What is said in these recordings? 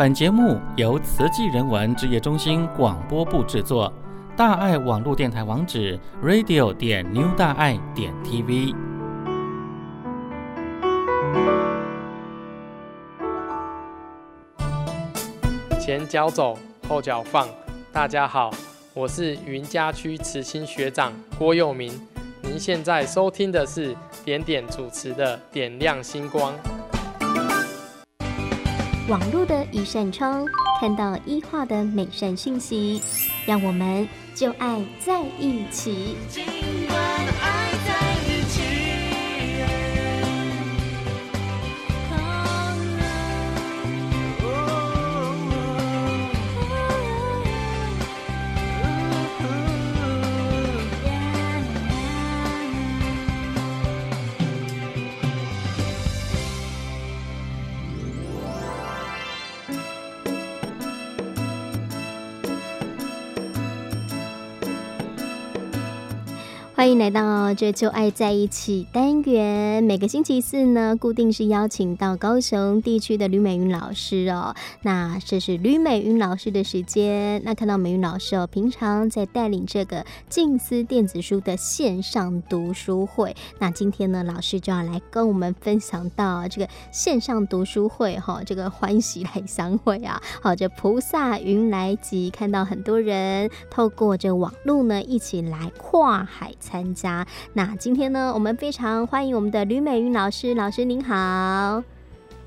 本节目由慈济人文职业中心广播部制作。大爱网络电台网址：radio 点 new 大爱点 tv。前脚走，后脚放。大家好，我是云嘉区慈心学长郭佑明。您现在收听的是点点主持的《点亮星光》。网络的一扇窗，看到医化的美善讯息，让我们就爱在一起。欢迎来到这就爱在一起单元。每个星期四呢，固定是邀请到高雄地区的吕美云老师哦。那这是吕美云老师的时间。那看到美云老师哦，平常在带领这个静思电子书的线上读书会。那今天呢，老师就要来跟我们分享到这个线上读书会哈，这个欢喜来相会啊。好，这菩萨云来集，看到很多人透过这网络呢，一起来跨海。参加。那今天呢，我们非常欢迎我们的吕美云老师。老师您好，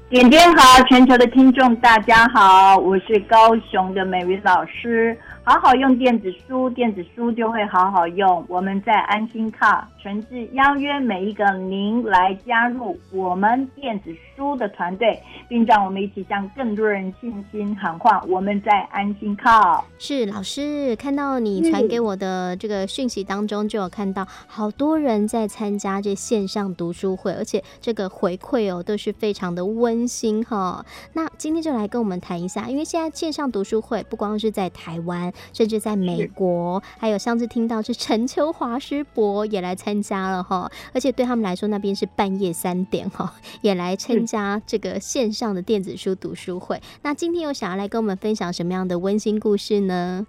点点好，全球的听众大家好，我是高雄的美云老师。好好用电子书，电子书就会好好用。我们在安心看诚挚邀约每一个您来加入我们电子书的团队，并让我们一起向更多人信心喊话。我们在安心靠。是老师看到你传给我的这个讯息当中，就有看到好多人在参加这线上读书会，而且这个回馈哦都是非常的温馨哈。那今天就来跟我们谈一下，因为现在线上读书会不光是在台湾。甚至在美国，还有上次听到是陈秋华师伯也来参加了哈，而且对他们来说那边是半夜三点哈，也来参加这个线上的电子书读书会。那今天有想要来跟我们分享什么样的温馨故事呢？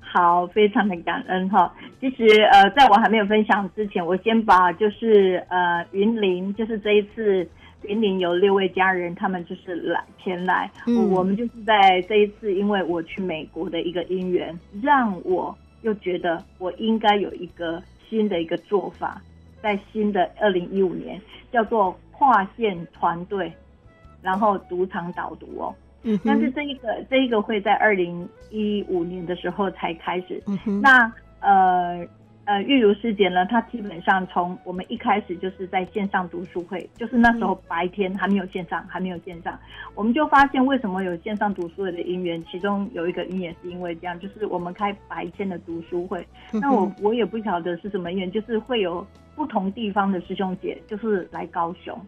好，非常的感恩哈。其实呃，在我还没有分享之前，我先把就是呃云林，就是这一次。云林有六位家人，他们就是来前来。嗯，我们就是在这一次，因为我去美国的一个姻缘，让我又觉得我应该有一个新的一个做法，在新的二零一五年叫做跨线团队，然后赌场导读哦。嗯，但是这一个这一个会在二零一五年的时候才开始。嗯，那呃。呃，玉如师姐呢，她基本上从我们一开始就是在线上读书会，就是那时候白天还没有线上，还没有线上，我们就发现为什么有线上读书会的因缘，其中有一个因缘是因为这样，就是我们开白天的读书会，那我我也不晓得是什么因缘，就是会有不同地方的师兄姐就是来高雄，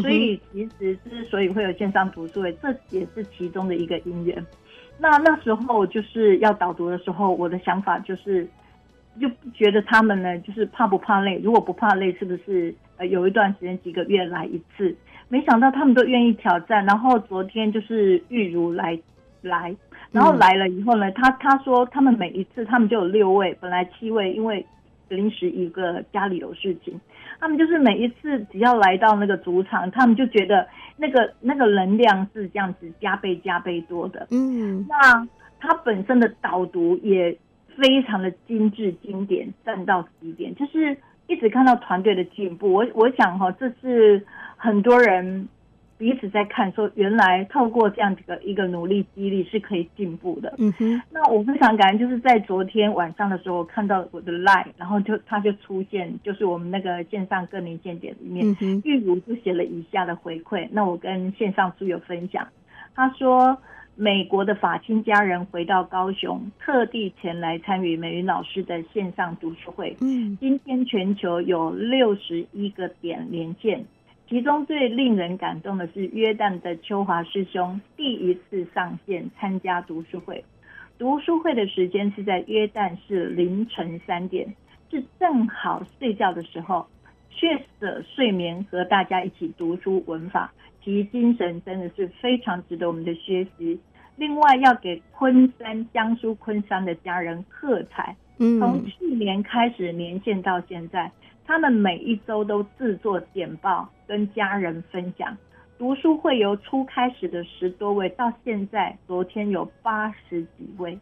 所以其实之所以会有线上读书会，这也是其中的一个因缘。那那时候就是要导读的时候，我的想法就是。就觉得他们呢，就是怕不怕累？如果不怕累，是不是呃有一段时间几个月来一次？没想到他们都愿意挑战。然后昨天就是玉如来来，然后来了以后呢，他他说他们每一次他们就有六位，本来七位，因为临时一个家里有事情，他们就是每一次只要来到那个主场，他们就觉得那个那个能量是这样子加倍加倍多的。嗯，那他本身的导读也。非常的精致经典，赞到极点，就是一直看到团队的进步。我我想哈，这是很多人彼此在看，说原来透过这样子的一个努力激励是可以进步的。嗯哼。那我非常感恩，就是在昨天晚上的时候看到我的 line，然后就他就出现，就是我们那个线上各年见点里面，嗯，玉如就写了以下的回馈。那我跟线上书友分享，他说。美国的法亲家人回到高雄，特地前来参与美云老师的线上读书会。嗯，今天全球有六十一个点连线，其中最令人感动的是约旦的秋华师兄第一次上线参加读书会。读书会的时间是在约旦是凌晨三点，是正好睡觉的时候，缺舍睡眠和大家一起读书文法。其精神真的是非常值得我们的学习。另外，要给昆山江苏昆山的家人喝彩。嗯，从去年开始连线到现在，他们每一周都制作简报跟家人分享。读书会由初开始的十多位，到现在昨天有八十几位。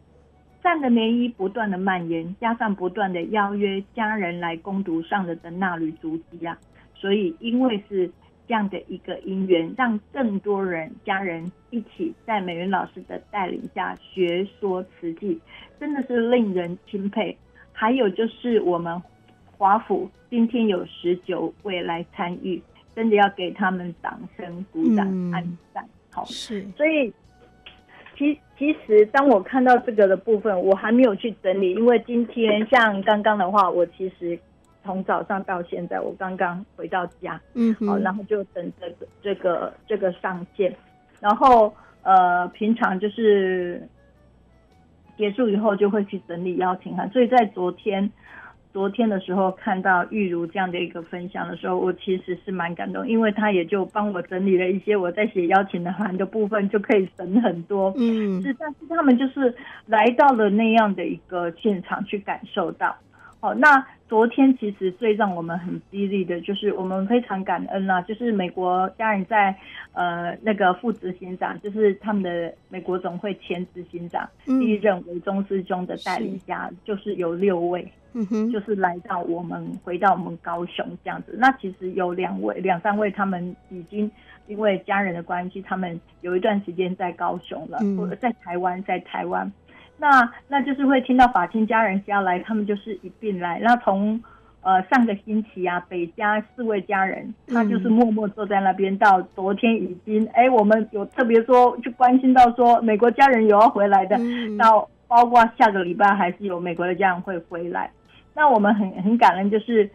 善的涟漪不断的蔓延，加上不断的邀约家人来攻读上人的纳履足迹啊，所以因为是。这样的一个因缘，让更多人家人一起在美云老师的带领下学说慈济，真的是令人钦佩。还有就是我们华府今天有十九位来参与，真的要给他们掌声鼓掌、按赞。好，是。所以其其实当我看到这个的部分，我还没有去整理，因为今天像刚刚的话，我其实。从早上到现在，我刚刚回到家，嗯，好，然后就等这个这个这个上线，然后呃，平常就是结束以后就会去整理邀请函，所以在昨天昨天的时候看到玉如这样的一个分享的时候，我其实是蛮感动，因为他也就帮我整理了一些我在写邀请函的部分，就可以省很多，嗯，是，但是他们就是来到了那样的一个现场去感受到。好，那昨天其实最让我们很激励的，就是我们非常感恩啦，就是美国家人在呃那个副执行长，就是他们的美国总会前执行长，第一任维中师兄的带领下，是就是有六位，嗯哼，就是来到我们回到我们高雄这样子。那其实有两位、两三位，他们已经因为家人的关系，他们有一段时间在高雄了，或者在台湾，在台湾。那那就是会听到法亲家人家来，他们就是一并来。那从呃上个星期啊，北家四位家人，他就是默默坐在那边，到昨天已经哎、欸，我们有特别说去关心到说美国家人有要回来的，到包括下个礼拜还是有美国的家人会回来。那我们很很感恩，就是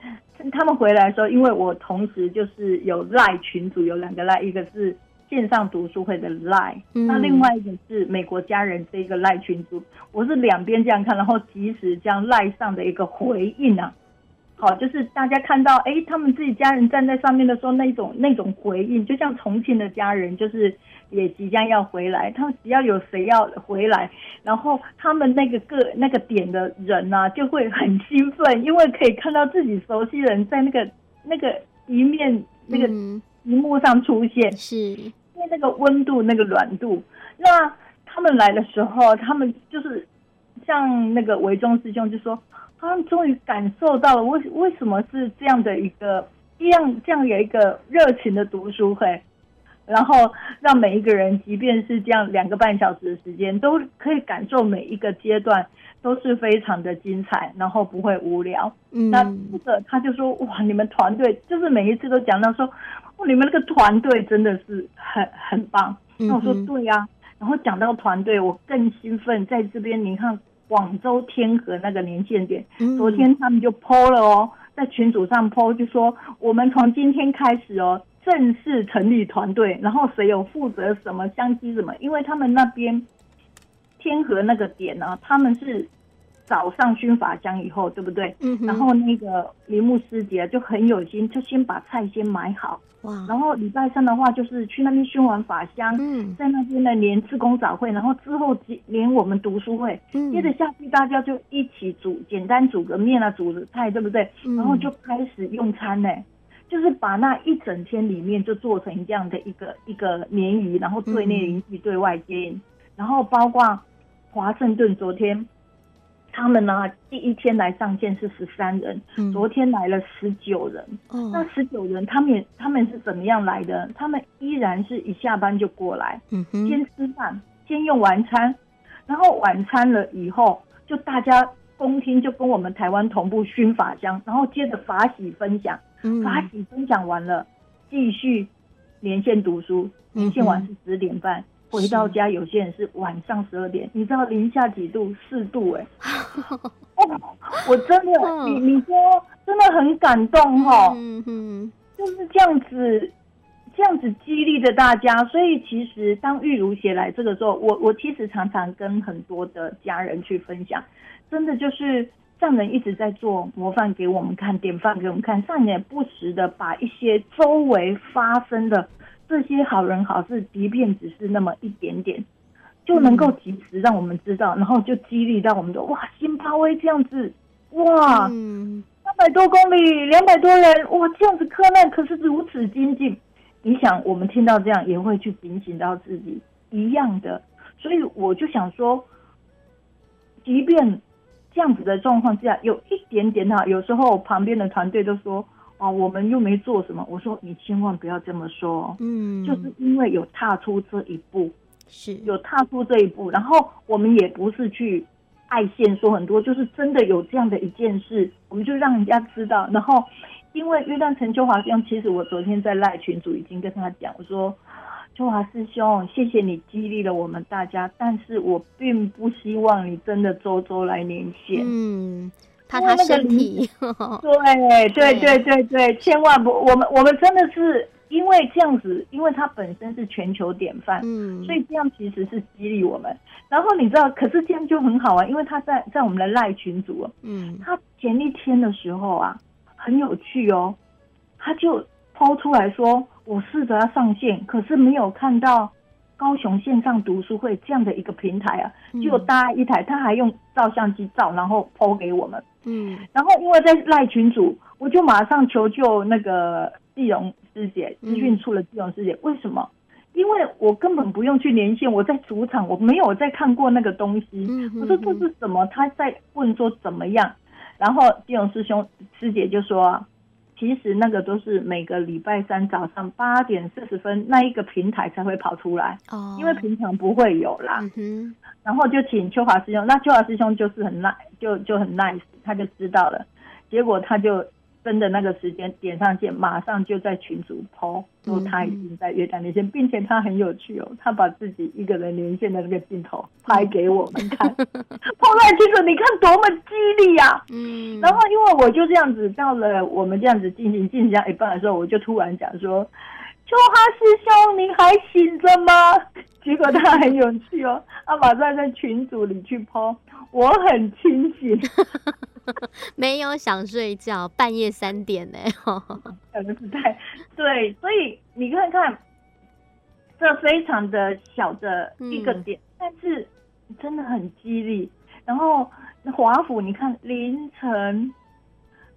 他们回来的时候，因为我同时就是有赖群组，有两个赖，一个是。线上读书会的 Line，那另外一个是美国家人这个 Line 群组，我是两边这样看，然后及时将 Line 上的一个回应啊，好，就是大家看到哎，他们自己家人站在上面的时候，那种那种回应，就像重庆的家人，就是也即将要回来，他们只要有谁要回来，然后他们那个个那个点的人啊，就会很兴奋，因为可以看到自己熟悉人在那个那个一面那个荧幕上出现，是。那个温度，那个软度，那他们来的时候，他们就是像那个维中师兄就说，他们终于感受到了为为什么是这样的一个一样这样有一个热情的读书会，然后让每一个人，即便是这样两个半小时的时间，都可以感受每一个阶段都是非常的精彩，然后不会无聊。嗯，那这个他就说哇，你们团队就是每一次都讲到说。你们那个团队真的是很很棒。那我说对呀、啊，然后讲到团队，我更兴奋。在这边，你看广州天河那个连线点，昨天他们就 PO 了哦，在群组上 PO 就说，我们从今天开始哦，正式成立团队，然后谁有负责什么相机什么，因为他们那边天河那个点呢、啊，他们是。早上熏法香以后，对不对？嗯。然后那个铃木师姐就很有心，就先把菜先买好。哇。然后礼拜三的话，就是去那边熏完法香，嗯，在那边呢连自工早会，然后之后连我们读书会，嗯，接着下去大家就一起煮，简单煮个面啊，煮个菜，对不对？嗯。然后就开始用餐呢，就是把那一整天里面就做成这样的一个一个联谊，然后对内联系，对外接应，然后包括华盛顿昨天。他们呢，第一天来上线是十三人，嗯，昨天来了十九人。哦，那十九人，他们也他们是怎么样来的？他们依然是一下班就过来，嗯，先吃饭，先用晚餐，然后晚餐了以后，就大家公厅，就跟我们台湾同步熏法香，然后接着法喜分享，嗯，法喜分享完了，继续连线读书，连线完是十点半。回到家，有些人是晚上十二点，你知道零下几度？四度哎、欸 哦！我真的，你你说真的很感动哈，嗯嗯，就是这样子，这样子激励着大家。所以其实当玉如写来这个时候，我我其实常常跟很多的家人去分享，真的就是上人一直在做模范给我们看，典范给我们看。上人也不时的把一些周围发生的。这些好人好事，即便只是那么一点点，就能够及时让我们知道，嗯、然后就激励到我们的哇，新巴威这样子，哇，嗯，三百多公里，两百多人，哇，这样子克难可是如此精进。你想，我们听到这样也会去警醒到自己一样的，所以我就想说，即便这样子的状况之下，有一点点哈，有时候旁边的团队都说。哦，我们又没做什么。我说你千万不要这么说，嗯，就是因为有踏出这一步，是有踏出这一步，然后我们也不是去爱现说很多，就是真的有这样的一件事，我们就让人家知道。然后，因为约旦陈秋华师兄，其实我昨天在赖群主已经跟他讲，我说秋华师兄，谢谢你激励了我们大家，但是我并不希望你真的周周来连线，嗯。怕他身体，对对对对对，千万不，我们我们真的是因为这样子，因为他本身是全球典范，嗯，所以这样其实是激励我们。然后你知道，可是这样就很好啊，因为他在在我们的赖群组，嗯，他前一天的时候啊，很有趣哦，他就抛出来说，我试着要上线，可是没有看到。高雄线上读书会这样的一个平台啊，就搭一台，他还用照相机照，然后 PO 给我们。嗯，然后因为在赖群主，我就马上求救那个季荣师姐，资讯处的季荣师姐。为什么？因为我根本不用去连线，我在主场，我没有再看过那个东西。我说这是什么？他在问说怎么样？然后季荣师兄师姐就说。其实那个都是每个礼拜三早上八点四十分那一个平台才会跑出来哦，因为平常不会有啦。然后就请秋华师兄，那秋华师兄就是很 nice，就就很 nice，他就知道了，结果他就。真的那个时间点上线，马上就在群组 po 说他已经在约旦连线，并且他很有趣哦，他把自己一个人连线的那个镜头拍给我们看，po 在群组，你看多么激励呀！嗯，然后因为我就这样子到了我们这样子进行进行一半的时候，我就突然讲说：“秋华师兄，你还醒着吗？”结果他很有趣哦，他马上在群组里去 po，我很清醒。没有想睡觉，半夜三点呢，对，所以你看看，这非常的小的一个点，嗯、但是真的很激励。然后华府，你看凌晨，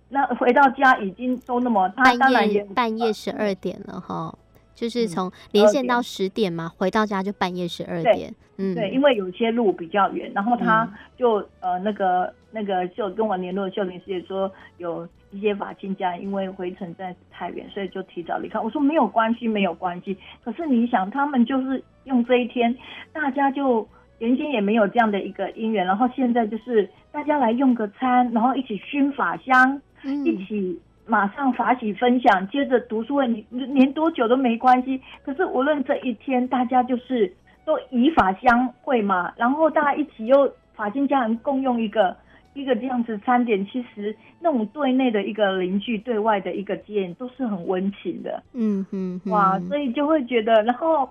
那回到家已经都那么，他当然也半夜十二点了哈。就是从连线到十点嘛，回到家就半夜十二点。嗯，对，因为有些路比较远，然后他就呃那个那个就跟我联络的秀玲师姐说，有一些法亲家因为回程实在太远，所以就提早离开。我说没有关系，没有关系。可是你想，他们就是用这一天，大家就原先也没有这样的一个姻缘，然后现在就是大家来用个餐，然后一起熏法香，一起。马上法喜分享，接着读书会，你连多久都没关系。可是无论这一天，大家就是都以法相会嘛，然后大家一起又法亲家人共用一个一个这样子餐点，其实那种对内的一个邻居，对外的一个接应，都是很温情的。嗯嗯，哇，所以就会觉得，然后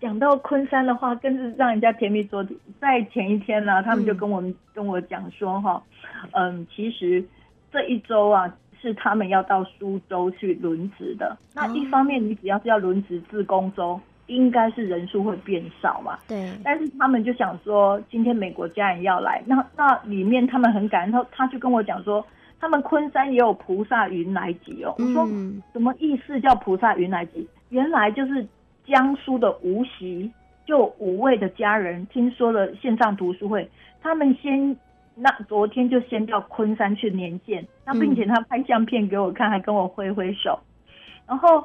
讲到昆山的话，更是让人家甜蜜。昨天在前一天呢，他们就跟我们、嗯、跟我讲说，哈，嗯，其实这一周啊。是他们要到苏州去轮值的。那一方面，你只要是要轮值自工州，应该是人数会变少嘛。对。但是他们就想说，今天美国家人要来，那那里面他们很感恩，他他就跟我讲说，他们昆山也有菩萨云来集哦。我说什么意思？叫菩萨云来集？原来就是江苏的无锡，就五位的家人听说了线上读书会，他们先。那昨天就先到昆山去连线，那并且他拍相片给我看，还跟我挥挥手，然后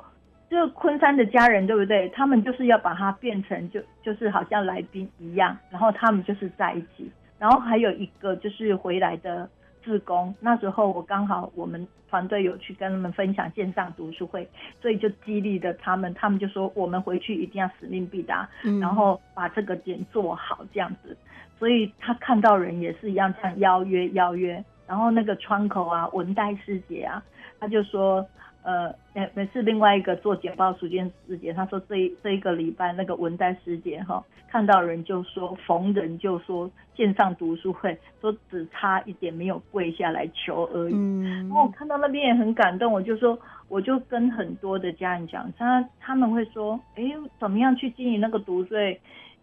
就昆山的家人对不对？他们就是要把它变成就就是好像来宾一样，然后他们就是在一起，然后还有一个就是回来的志工，那时候我刚好我们团队有去跟他们分享线上读书会，所以就激励的他们，他们就说我们回去一定要使命必达，然后把这个点做好这样子。所以他看到人也是一样，这样邀约邀约，然后那个窗口啊，文代师姐啊，他就说，呃，每次另外一个做简报书卷师姐，他说这一这一个礼拜那个文代师姐哈，看到人就说逢人就说线上读书会，说只差一点没有跪下来求而已。嗯，然后我看到那边也很感动，我就说我就跟很多的家人讲，他他们会说，哎，怎么样去经营那个读书会，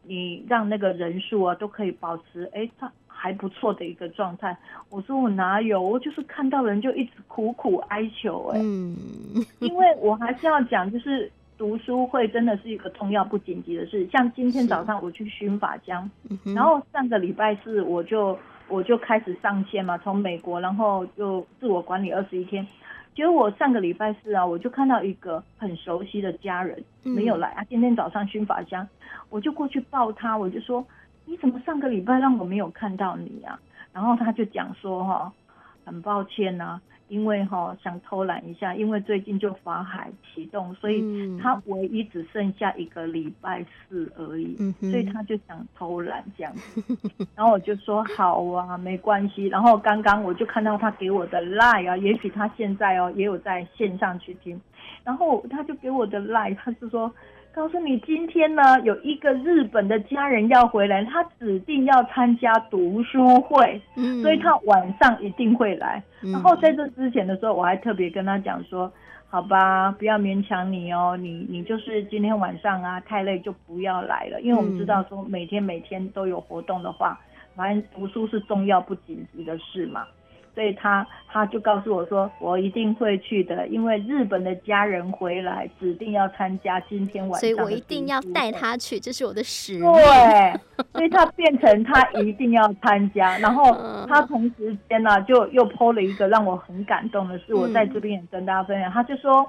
你让那个人数啊都可以保持，哎，他。还不错的一个状态，我说我哪有，我就是看到人就一直苦苦哀求哎、欸，嗯，因为我还是要讲，就是读书会真的是一个重要不紧急的事，像今天早上我去熏法江，然后上个礼拜四我就我就开始上线嘛，从美国，然后就自我管理二十一天，结果我上个礼拜四啊，我就看到一个很熟悉的家人没有来啊，今天早上熏法香，我就过去抱他，我就说。你怎么上个礼拜让我没有看到你啊？然后他就讲说哈，很抱歉呐、啊，因为哈想偷懒一下，因为最近就法海启动，所以他唯一只剩下一个礼拜四而已，所以他就想偷懒这样子。然后我就说好啊，没关系。然后刚刚我就看到他给我的 line 啊，也许他现在哦也有在线上去听，然后他就给我的 line，他是说。告诉你，今天呢有一个日本的家人要回来，他指定要参加读书会，嗯，所以他晚上一定会来。嗯，然后在这之前的时候，我还特别跟他讲说，好吧，不要勉强你哦，你你就是今天晚上啊太累就不要来了，因为我们知道说每天每天都有活动的话，反正读书是重要不紧急的事嘛。所以他他就告诉我说，我一定会去的，因为日本的家人回来，指定要参加今天晚上。所以我一定要带他去，这是我的使命。对，所以他变成他一定要参加，然后 他同时间呢、啊，就又 po 了一个让我很感动的事，我在这边也跟大家分享。他就说，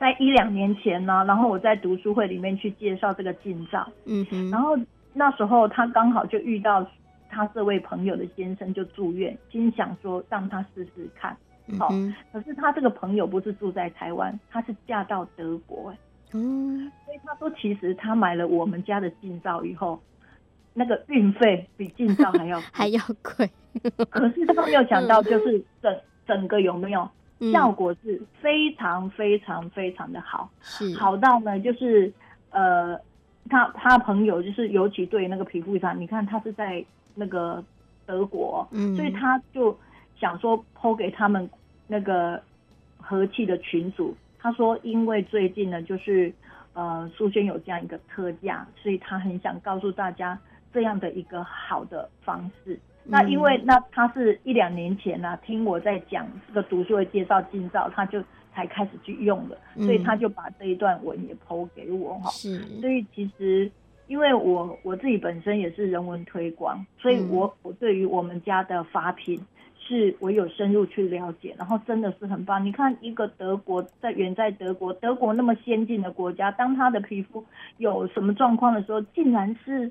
在一两年前呢，然后我在读书会里面去介绍这个近照，嗯哼，然后那时候他刚好就遇到。他这位朋友的先生就住院，心想说让他试试看，好、嗯。可是他这个朋友不是住在台湾，他是嫁到德国，哎，嗯。所以他说，其实他买了我们家的近照以后，那个运费比近照还要 还要贵。可是他没有想到，就是整整个有没有效果是非常非常非常的好，是好到呢，就是呃，他他朋友就是尤其对那个皮肤上，你看他是在。那个德国，嗯，所以他就想说抛给他们那个和气的群组，他说因为最近呢，就是呃苏轩有这样一个特价，所以他很想告诉大家这样的一个好的方式。嗯、那因为那他是一两年前呢、啊，听我在讲这个读书会介绍近照，他就才开始去用的，所以他就把这一段文也抛给我哈。是，所以其实。因为我我自己本身也是人文推广，所以我我对于我们家的发品是我有深入去了解，然后真的是很棒。你看一个德国在远在德国，德国那么先进的国家，当他的皮肤有什么状况的时候，竟然是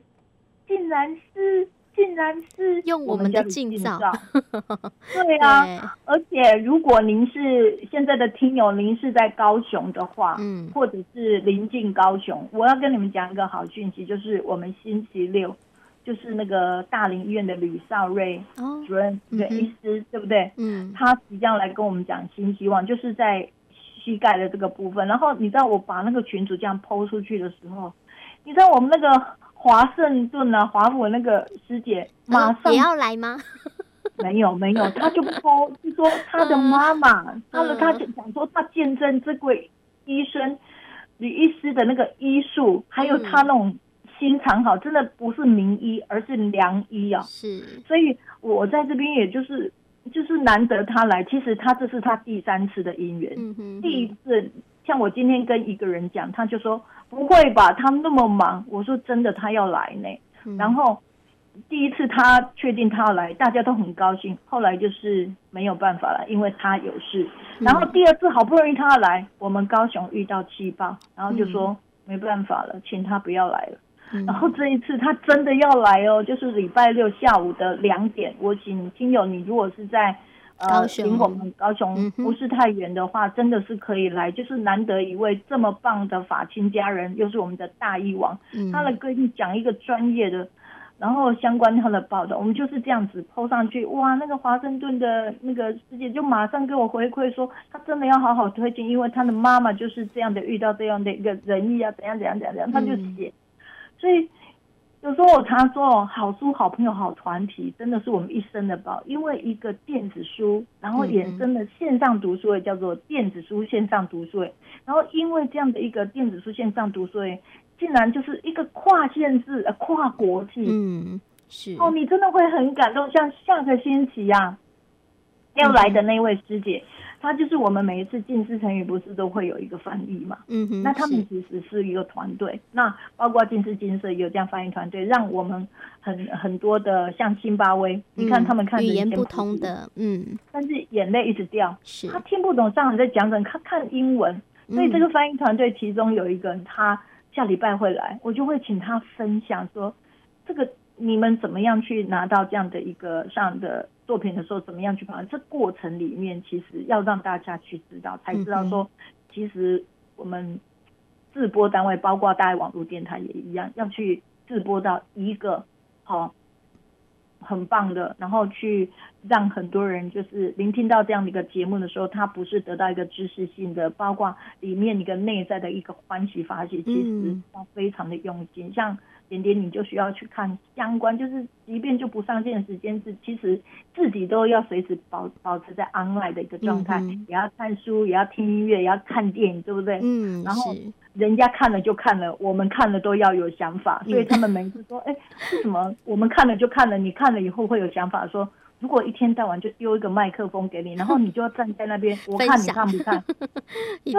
竟然是。竟然是用我们的近照，对啊，对，而且如果您是现在的听友，您是在高雄的话，嗯，或者是临近高雄，我要跟你们讲一个好讯息，就是我们星期六，就是那个大林医院的吕少瑞主任的医师，对不对？嗯，他即将来跟我们讲新希望，就是在膝盖的这个部分。然后你知道我把那个群主这样 PO 出去的时候，你知道我们那个。华盛顿啊，华府那个师姐马上也要来吗？没 有没有，他就说就说他的妈妈，他的他就讲说他见证这位医生吕医师的那个医术，还有他那种心肠好，真的不是名医，而是良医啊。是，所以我在这边也就是就是难得他来，其实他这是他第三次的姻缘，嗯哼，第一次。像我今天跟一个人讲，他就说不会吧，他那么忙。我说真的，他要来呢。嗯、然后第一次他确定他要来，大家都很高兴。后来就是没有办法了，因为他有事。然后第二次好不容易他要来，我们高雄遇到气爆，然后就说没办法了，请他不要来了。嗯、然后这一次他真的要来哦，就是礼拜六下午的两点，我请听友，你如果是在。高雄，离我们高雄不是太远的话，真的是可以来。就是难得一位这么棒的法亲家人，又是我们的大医王，他来跟你讲一个专业的，然后相关他的报道，我们就是这样子 po 上去，哇，那个华盛顿的那个师姐就马上给我回馈说，他真的要好好推荐，因为他的妈妈就是这样的遇到这样的一个人意啊，怎样怎样怎样怎样，他就写，所以。有时候我常说，好书、好朋友、好团体，真的是我们一生的宝。因为一个电子书，然后衍生的线上读书会，叫做电子书线上读书会。然后因为这样的一个电子书线上读书会，竟然就是一个跨限制、呃跨国际。嗯，是。哦，你真的会很感动。像下个星期啊，要来的那位师姐。她就是我们每一次进师成语不是都会有一个翻译嘛？嗯哼。那他们其实是一个团队，那包括进师金色也有这样翻译团队，让我们很很多的像辛巴威，嗯、你看他们看语言不通的，嗯，但是眼泪一直掉，是他听不懂上海在讲什么，他看英文，所以这个翻译团队其中有一个人，他下礼拜会来，我就会请他分享说，这个你们怎么样去拿到这样的一个上的。作品的时候怎么样去把？这过程里面其实要让大家去知道，才知道说，其实我们制播单位，包括大爱网络电台也一样，要去制播到一个好很棒的，然后去让很多人就是聆听到这样的一个节目的时候，他不是得到一个知识性的，包括里面一个内在的一个欢喜发泄，其实要非常的用心，像。点点，你就需要去看相关，就是即便就不上线的时间，是其实自己都要随时保保持在 online 的一个状态，嗯，也要看书，也要听音乐，也要看电影，对不对？嗯。然后人家看了就看了，我们看了都要有想法，所以他们每次说，哎，为什么我们看了就看了，你看了以后会有想法？说如果一天到晚就丢一个麦克风给你，然后你就要站在那边，我看你看不看？对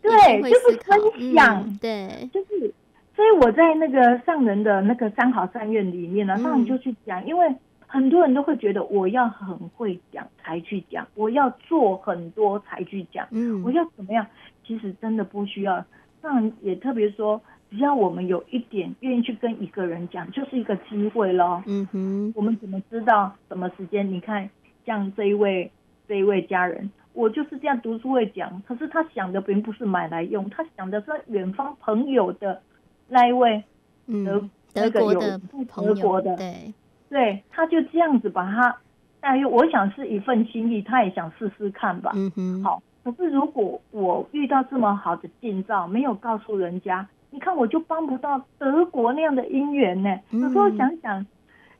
对，就是分享，嗯，对，就是。所以我在那个上人的那个三好三愿里面呢，那你就去讲，因为很多人都会觉得我要很会讲才去讲，我要做很多才去讲，嗯，我要怎么样？其实真的不需要。上人也特别说，只要我们有一点愿意去跟一个人讲，就是一个机会咯。嗯哼，我们怎么知道什么时间？你看，像这一位这一位家人，我就是这样读书会讲，可是他想的并不是买来用，他想的是远方朋友的。那一位德、嗯、德国的德国的对对，他就这样子把他，但又我想是一份心意，他也想试试看吧。嗯哼，好。可是如果我遇到这么好的近照，没有告诉人家，你看我就帮不到德国那样的姻缘呢。有时候想想，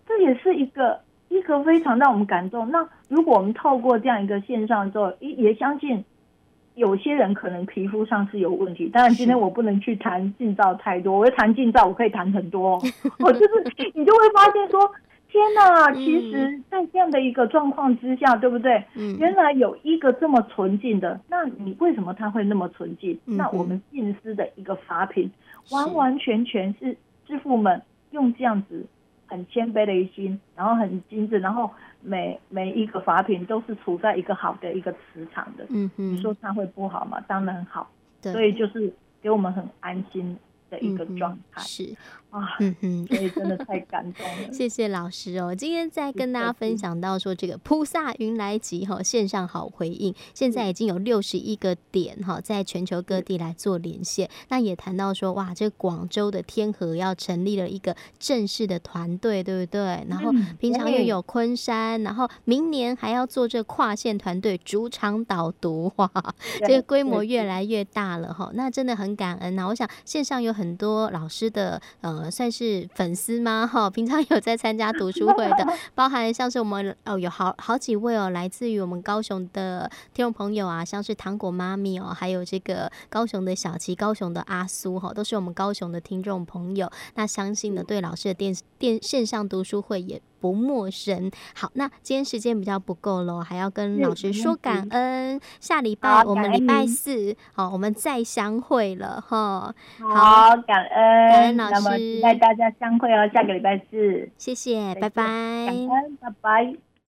这也是一个一个非常让我们感动。那如果我们透过这样一个线上之后，也也相信。有些人可能皮肤上是有问题，当然今天我不能去谈近照太多。我要谈近照，我可以谈很多。我就是 你就会发现说，天哪！其实，在这样的一个状况之下，对不对？原来有一个这么纯净的，那你为什么他会那么纯净？那我们静思的一个法品，完完全全是师傅们用这样子很谦卑的一心，然后很精致，然后。每每一个法品都是处在一个好的一个磁场的，嗯嗯，你说它会不好吗？当然好，对，所以就是给我们很安心的一个状态，是。啊，嗯哼，所以真的太感动了。谢谢老师哦，今天在跟大家分享到说这个菩萨云来集哈线上好回应，现在已经有六十一个点哈，在全球各地来做连线。那也谈到说哇，这广州的天河要成立了一个正式的团队，对不对？然后平常又有昆山，然后明年还要做这跨线团队主场导读哇，这个规模越来越大了哈。那真的很感恩呐。我想线上有很多老师的呃。呃，算是粉丝吗？哈，平常有在参加读书会的，包含像是我们哦，有好好几位哦，来自于我们高雄的听众朋友啊，像是糖果妈咪哦，还有这个高雄的小琪、高雄的阿苏哈，都是我们高雄的听众朋友。那相信呢，对老师的电电线上读书会也不陌生。好，那今天时间比较不够喽，还要跟老师说感恩。下礼拜我们礼拜四，好，我们再相会了哈。好，感恩，感恩老师，期待大家相会哦，下个礼拜四。谢谢，拜拜。感恩，拜拜。